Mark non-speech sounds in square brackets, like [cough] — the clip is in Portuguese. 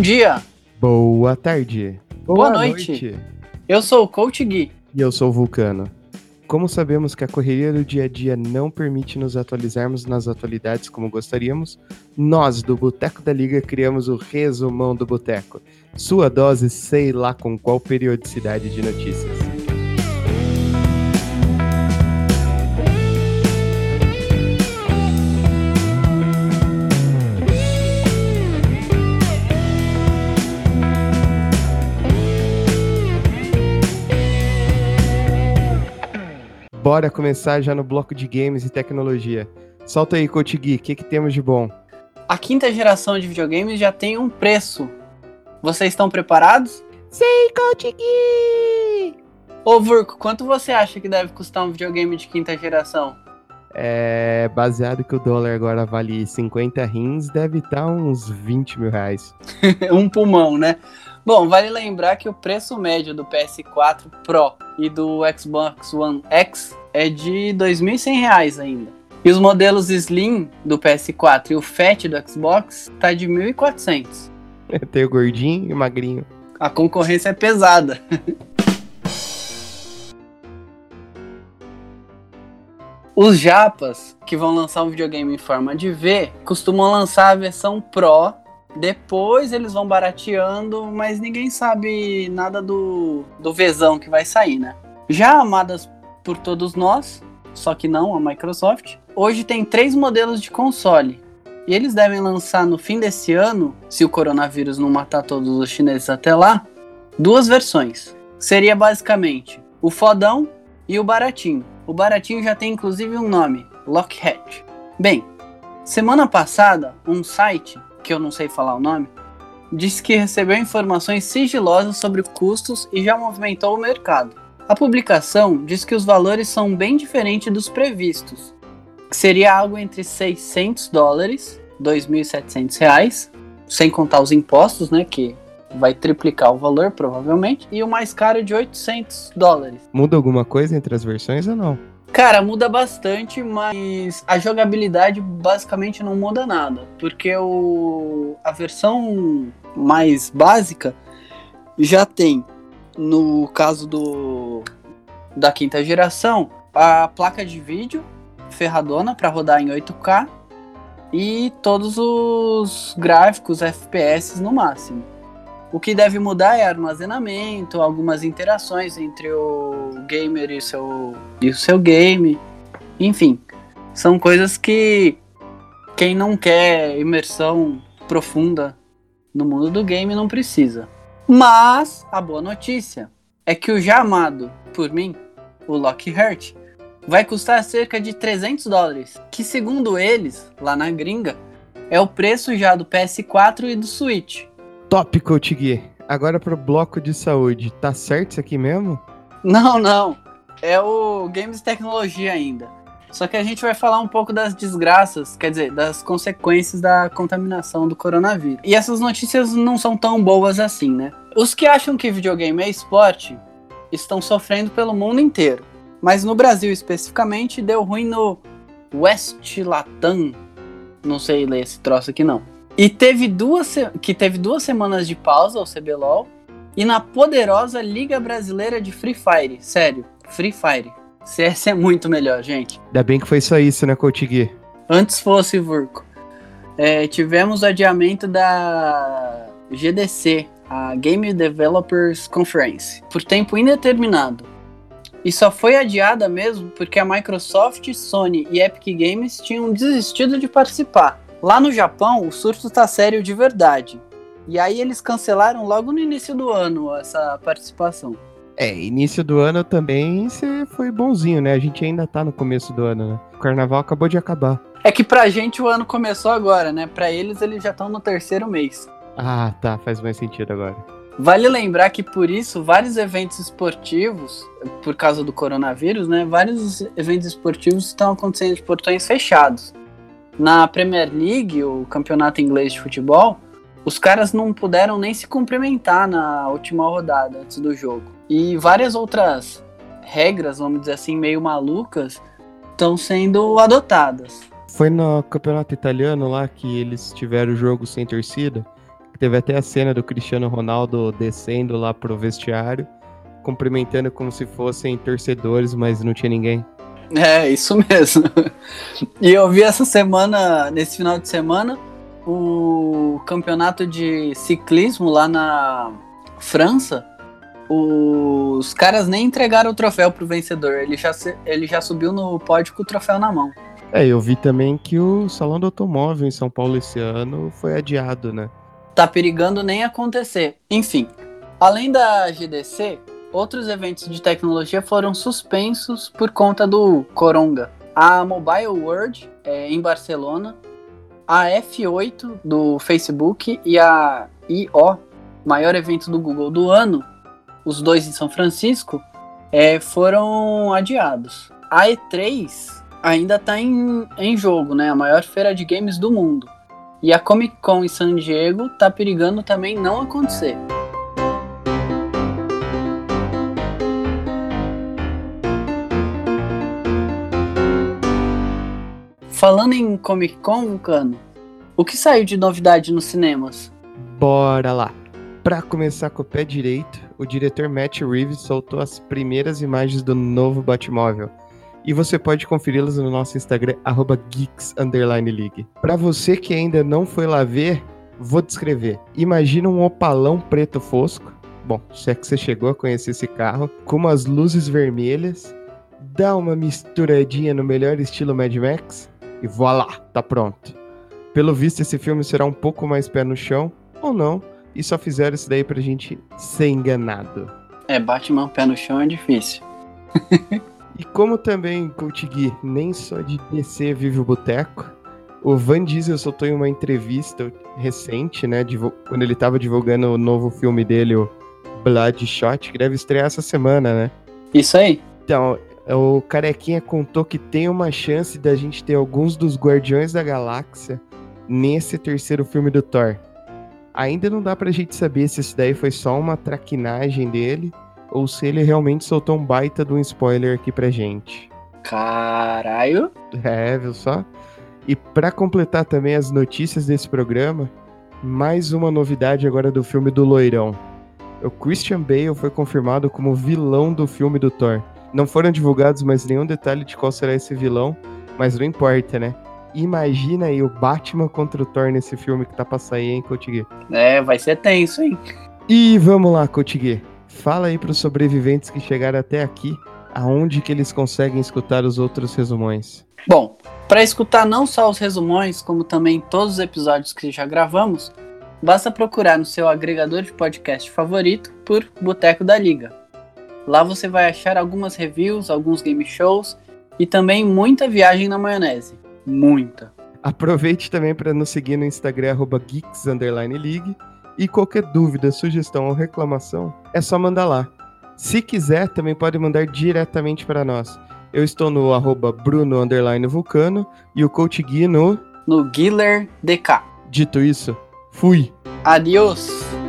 Bom dia, Boa tarde. Boa noite. eu sou o Coach Gui. E eu sou o Vulcano. Como sabemos que a correria do dia a dia não permite nos atualizarmos nas atualidades como gostaríamos, nós do Boteco da Liga criamos o Resumão do Boteco. Sua dose, sei lá com qual periodicidade de notícias. Bora começar já no bloco de games e tecnologia. Solta aí, Coach Gui, o que, que temos de bom? A quinta geração de videogames já tem um preço. Vocês estão preparados? Sei, Coach Gui! Ô Vurco, quanto você acha que deve custar um videogame de quinta geração? É, baseado que o dólar agora vale 50 rins, deve estar uns 20 mil reais. [laughs] um pulmão, né? Bom, vale lembrar que o preço médio do PS4 Pro e do Xbox One X é de R$ 2.100 ainda. E os modelos Slim do PS4 e o Fat do Xbox tá de 1.400. Tem o gordinho e o magrinho. A concorrência é pesada. [laughs] Os japas que vão lançar um videogame em forma de V costumam lançar a versão Pro depois eles vão barateando, mas ninguém sabe nada do, do Vzão que vai sair, né? Já amadas por todos nós, só que não a Microsoft, hoje tem três modelos de console. E eles devem lançar no fim desse ano, se o coronavírus não matar todos os chineses até lá, duas versões. Seria basicamente o fodão e o baratinho. O baratinho já tem inclusive um nome, Lockheed. Bem, semana passada, um site que eu não sei falar o nome, disse que recebeu informações sigilosas sobre custos e já movimentou o mercado. A publicação diz que os valores são bem diferentes dos previstos, que seria algo entre 600 dólares, 2.700 reais, sem contar os impostos, né, que vai triplicar o valor provavelmente, e o mais caro de 800 dólares. Muda alguma coisa entre as versões ou não? Cara, muda bastante, mas a jogabilidade basicamente não muda nada, porque o, a versão mais básica já tem, no caso do da quinta geração, a placa de vídeo ferradona para rodar em 8K e todos os gráficos FPS no máximo. O que deve mudar é armazenamento, algumas interações entre o gamer e seu, e o seu game. Enfim, são coisas que quem não quer imersão profunda no mundo do game não precisa. Mas a boa notícia é que o já amado por mim, o Lockhart, vai custar cerca de 300 dólares, que segundo eles, lá na gringa, é o preço já do PS4 e do Switch. Top, Coach Gui. Agora pro bloco de saúde. Tá certo isso aqui mesmo? Não, não. É o Games Tecnologia ainda. Só que a gente vai falar um pouco das desgraças, quer dizer, das consequências da contaminação do coronavírus. E essas notícias não são tão boas assim, né? Os que acham que videogame é esporte estão sofrendo pelo mundo inteiro. Mas no Brasil especificamente deu ruim no West Latam. Não sei ler esse troço aqui não. E teve duas que teve duas semanas de pausa, o CBLOL, e na poderosa Liga Brasileira de Free Fire. Sério, Free Fire. CS é muito melhor, gente. Ainda bem que foi só isso, né, Coach Gui? Antes fosse Vurco. É, tivemos o adiamento da GDC, a Game Developers Conference, por tempo indeterminado. E só foi adiada mesmo porque a Microsoft, Sony e Epic Games tinham desistido de participar. Lá no Japão, o surto tá sério de verdade. E aí eles cancelaram logo no início do ano essa participação. É, início do ano também você foi bonzinho, né? A gente ainda tá no começo do ano, né? O carnaval acabou de acabar. É que pra gente o ano começou agora, né? Pra eles, eles já estão no terceiro mês. Ah, tá. Faz mais sentido agora. Vale lembrar que por isso, vários eventos esportivos, por causa do coronavírus, né? Vários eventos esportivos estão acontecendo de portões fechados. Na Premier League, o campeonato inglês de futebol, os caras não puderam nem se cumprimentar na última rodada antes do jogo. E várias outras regras, vamos dizer assim, meio malucas, estão sendo adotadas. Foi no campeonato italiano lá que eles tiveram o jogo sem torcida. Teve até a cena do Cristiano Ronaldo descendo lá pro vestiário, cumprimentando como se fossem torcedores, mas não tinha ninguém. É, isso [laughs] mesmo. E eu vi essa semana, nesse final de semana, o campeonato de ciclismo lá na França. Os caras nem entregaram o troféu pro vencedor. Ele já, ele já subiu no pódio com o troféu na mão. É, eu vi também que o Salão do Automóvel em São Paulo esse ano foi adiado, né? Tá perigando nem acontecer. Enfim, além da GDC, outros eventos de tecnologia foram suspensos por conta do Coronga. A Mobile World é, em Barcelona, a F8 do Facebook e a I.O., maior evento do Google do ano, os dois em São Francisco, é, foram adiados. A E3 ainda está em, em jogo, né? A maior feira de games do mundo. E a Comic Con em San Diego tá perigando também não acontecer. Falando em Comic Con, Vulcano, o que saiu de novidade nos cinemas? Bora lá! Para começar com o pé direito, o diretor Matt Reeves soltou as primeiras imagens do novo Batmóvel, e você pode conferi-las no nosso Instagram, geeks_league. Para você que ainda não foi lá ver, vou descrever. Imagina um opalão preto fosco, bom, se é que você chegou a conhecer esse carro, com umas luzes vermelhas, dá uma misturadinha no melhor estilo Mad Max, e voilá, tá pronto. Pelo visto, esse filme será um pouco mais pé no chão, ou não, e só fizeram isso daí pra gente ser enganado. É, Batman pé no chão é difícil. [laughs] E como também, Coach Gui, nem só de DC vive o boteco, o Van Diesel soltou em uma entrevista recente, né, quando ele estava divulgando o novo filme dele, o Bloodshot, que deve estrear essa semana, né? Isso aí. Então, o Carequinha contou que tem uma chance da gente ter alguns dos Guardiões da Galáxia nesse terceiro filme do Thor. Ainda não dá pra gente saber se isso daí foi só uma traquinagem dele ou se ele realmente soltou um baita de um spoiler aqui pra gente. Caralho! É, viu só? E para completar também as notícias desse programa, mais uma novidade agora do filme do Loirão. O Christian Bale foi confirmado como vilão do filme do Thor. Não foram divulgados mais nenhum detalhe de qual será esse vilão, mas não importa, né? Imagina aí o Batman contra o Thor nesse filme que tá pra sair, hein, Cotigui? É, vai ser tenso, hein? E vamos lá, Cotigui. Fala aí para os sobreviventes que chegaram até aqui, aonde que eles conseguem escutar os outros resumões. Bom, para escutar não só os resumões, como também todos os episódios que já gravamos, basta procurar no seu agregador de podcast favorito por Boteco da Liga. Lá você vai achar algumas reviews, alguns game shows e também muita viagem na maionese. Muita. Aproveite também para nos seguir no Instagram geeks_league e qualquer dúvida, sugestão ou reclamação, é só mandar lá. Se quiser, também pode mandar diretamente para nós. Eu estou no arroba Bruno Vulcano e o Coach Gui no... No DK. Dito isso, fui! Adiós!